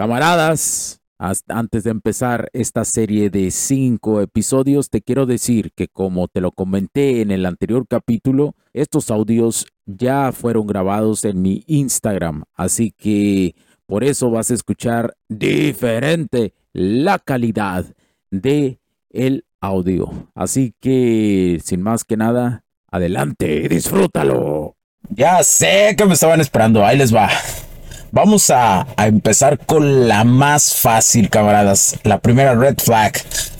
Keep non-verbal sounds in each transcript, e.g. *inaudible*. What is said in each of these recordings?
Camaradas, antes de empezar esta serie de cinco episodios, te quiero decir que como te lo comenté en el anterior capítulo, estos audios ya fueron grabados en mi Instagram, así que por eso vas a escuchar diferente la calidad de el audio. Así que, sin más que nada, adelante, disfrútalo. Ya sé que me estaban esperando, ahí les va. Vamos a, empezar con la más fácil, camaradas. La primera red flag.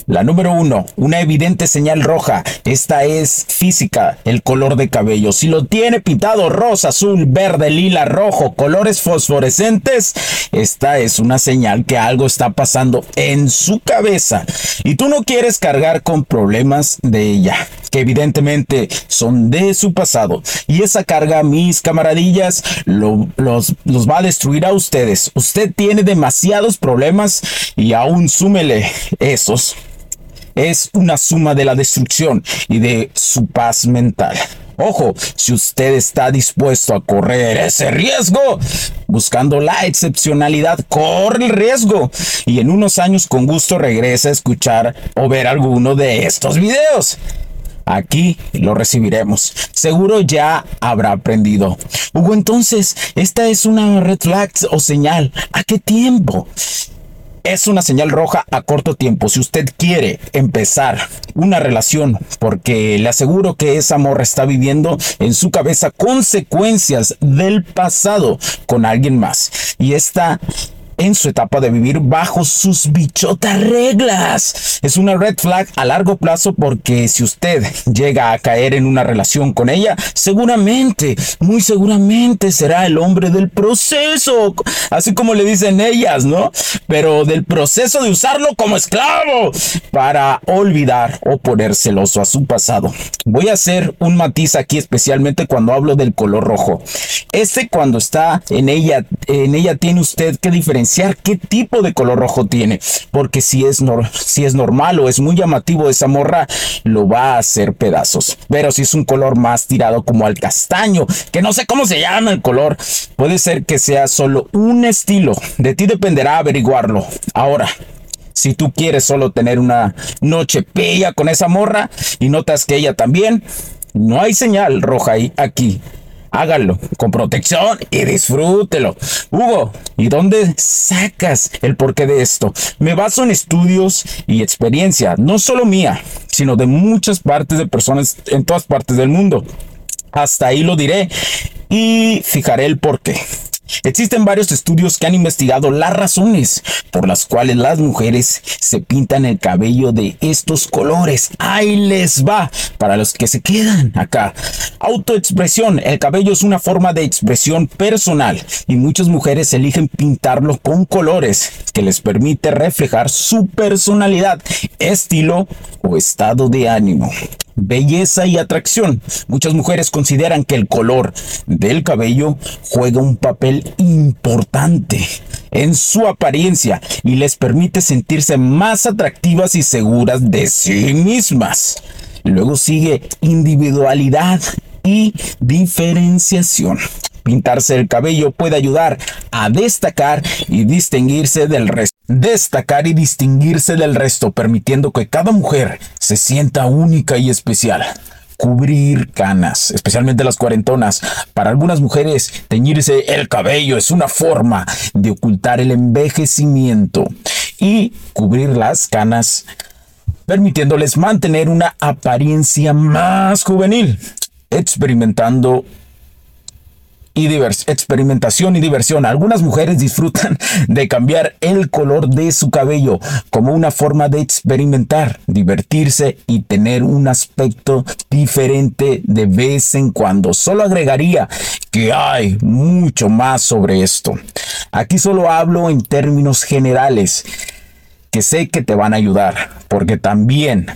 La número uno, una evidente señal roja. Esta es física, el color de cabello. Si lo tiene pintado rosa, azul, verde, lila, rojo, colores fosforescentes, esta es una señal que algo está pasando en su cabeza. Y tú no quieres cargar con problemas de ella, que evidentemente son de su pasado. Y esa carga, mis camaradillas, los, los va a destruir a ustedes. Usted tiene demasiados problemas y aún súmele esos es una suma de la destrucción y de su paz mental. Ojo, si usted está dispuesto a correr ese riesgo, buscando la excepcionalidad, corre el riesgo y en unos años con gusto regresa a escuchar o ver alguno de estos videos. Aquí lo recibiremos. Seguro ya habrá aprendido. Hugo, entonces, esta es una red flag o señal. ¿A qué tiempo? es una señal roja a corto tiempo. Si usted quiere empezar una relación, porque le aseguro que esa morra está viviendo en su cabeza consecuencias del pasado con alguien más. Y esta en su etapa de vivir bajo sus bichotas reglas. Es una red flag a largo plazo porque si usted llega a caer en una relación con ella, seguramente, muy seguramente será el hombre del proceso, así como le dicen ellas, ¿no? Pero del proceso de usarlo como esclavo para olvidar o poner celoso a su pasado. Voy a hacer un matiz aquí especialmente cuando hablo del color rojo. Este cuando está en ella, en ella tiene usted que diferenciar qué tipo de color rojo tiene. Porque si es, si es normal o es muy llamativo esa morra, lo va a hacer pedazos. Pero si es un color más tirado como al castaño, que no sé cómo se llama el color, puede ser que sea solo un estilo. De ti dependerá averiguarlo. Ahora, si tú quieres solo tener una noche bella con esa morra y notas que ella también, no hay señal roja ahí aquí hágalo con protección y disfrútelo. Hugo, ¿y dónde sacas el porqué de esto? Me baso en estudios y experiencia, no solo mía, sino de muchas partes de personas en todas partes del mundo. Hasta ahí lo diré y fijaré el porqué. Existen varios estudios que han investigado las razones por las cuales las mujeres se pintan el cabello de estos colores. Ahí les va para los que se quedan acá. Autoexpresión. El cabello es una forma de expresión personal y muchas mujeres eligen pintarlo con colores que les permite reflejar su personalidad, estilo o estado de ánimo belleza y atracción. Muchas mujeres consideran que el color del cabello juega un papel importante en su apariencia y les permite sentirse más atractivas y seguras de sí mismas. Luego sigue individualidad y diferenciación. pintarse el cabello puede ayudar a destacar y distinguirse del resto. Destacar y distinguirse del resto, permitiendo que cada mujer se sienta única y especial cubrir canas, especialmente las cuarentonas. Para algunas mujeres, teñirse el cabello es una forma de ocultar el envejecimiento y cubrir las canas permitiéndoles mantener una apariencia más juvenil, experimentando y experimentación y diversión. Algunas mujeres disfrutan *laughs* de cambiar el color de su cabello como una forma de experimentar, divertirse y tener un aspecto diferente de vez en cuando. Solo agregaría que hay mucho más sobre esto. Aquí solo hablo en términos generales que sé que te van a ayudar, porque también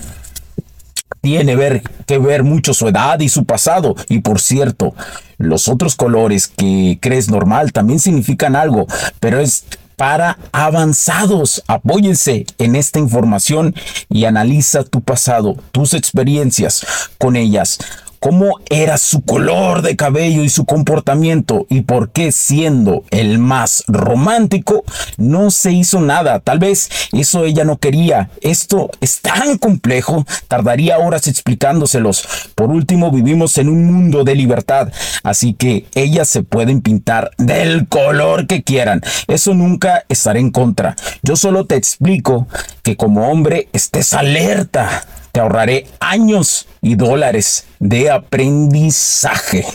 tiene que ver mucho su edad y su pasado. Y por cierto, los otros colores que crees normal también significan algo, pero es para avanzados. Apóyense en esta información y analiza tu pasado, tus experiencias con ellas cómo era su color de cabello y su comportamiento y por qué siendo el más romántico no se hizo nada. Tal vez eso ella no quería. Esto es tan complejo, tardaría horas explicándoselos. Por último, vivimos en un mundo de libertad, así que ellas se pueden pintar del color que quieran. Eso nunca estaré en contra. Yo solo te explico que como hombre estés alerta te ahorraré años y dólares de aprendizaje.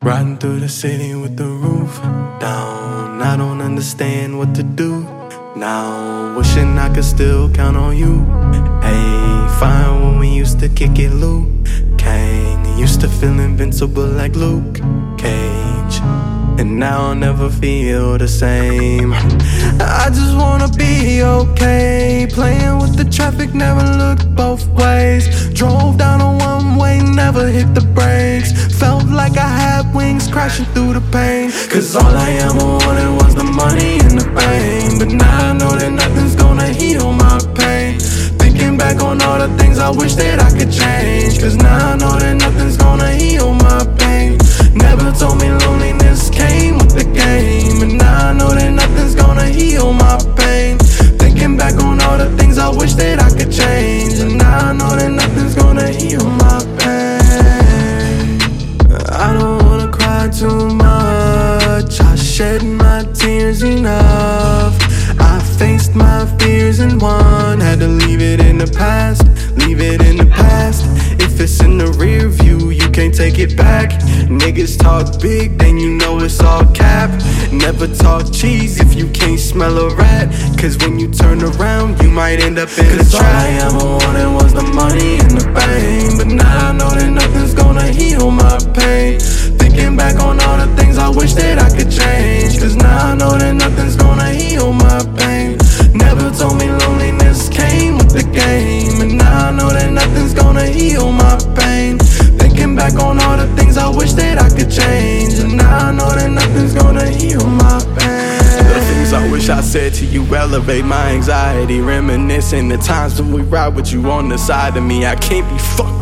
Riding through the city with the roof down. I don't understand what to do now. Wishing I could still count on you. Hey, fine when we used to kick it, Luke. Kang used to feel invincible like Luke Cage. And now I'll never feel the same. I just wanna be okay. Playing with the traffic, never crashing through the pain. Cause all I ever wanted was the money and the pain. But now I know that nothing's gonna heal my pain. Thinking back on all the things I wish that I could change. Won Had to leave it in the past, leave it in the past. If it's in the rear view, you can't take it back. Niggas talk big, then you know it's all cap. Never talk cheese if you can't smell a rat. Cause when you turn around, you might end up in Cause a trap. I ever wanted was the money and the fame. But now I know that nothing's gonna heal my pain. Thinking back on all the things I wish that I could change. Cause now I know that elevate my anxiety Reminiscing the times when we ride with you on the side of me. I can't be fucked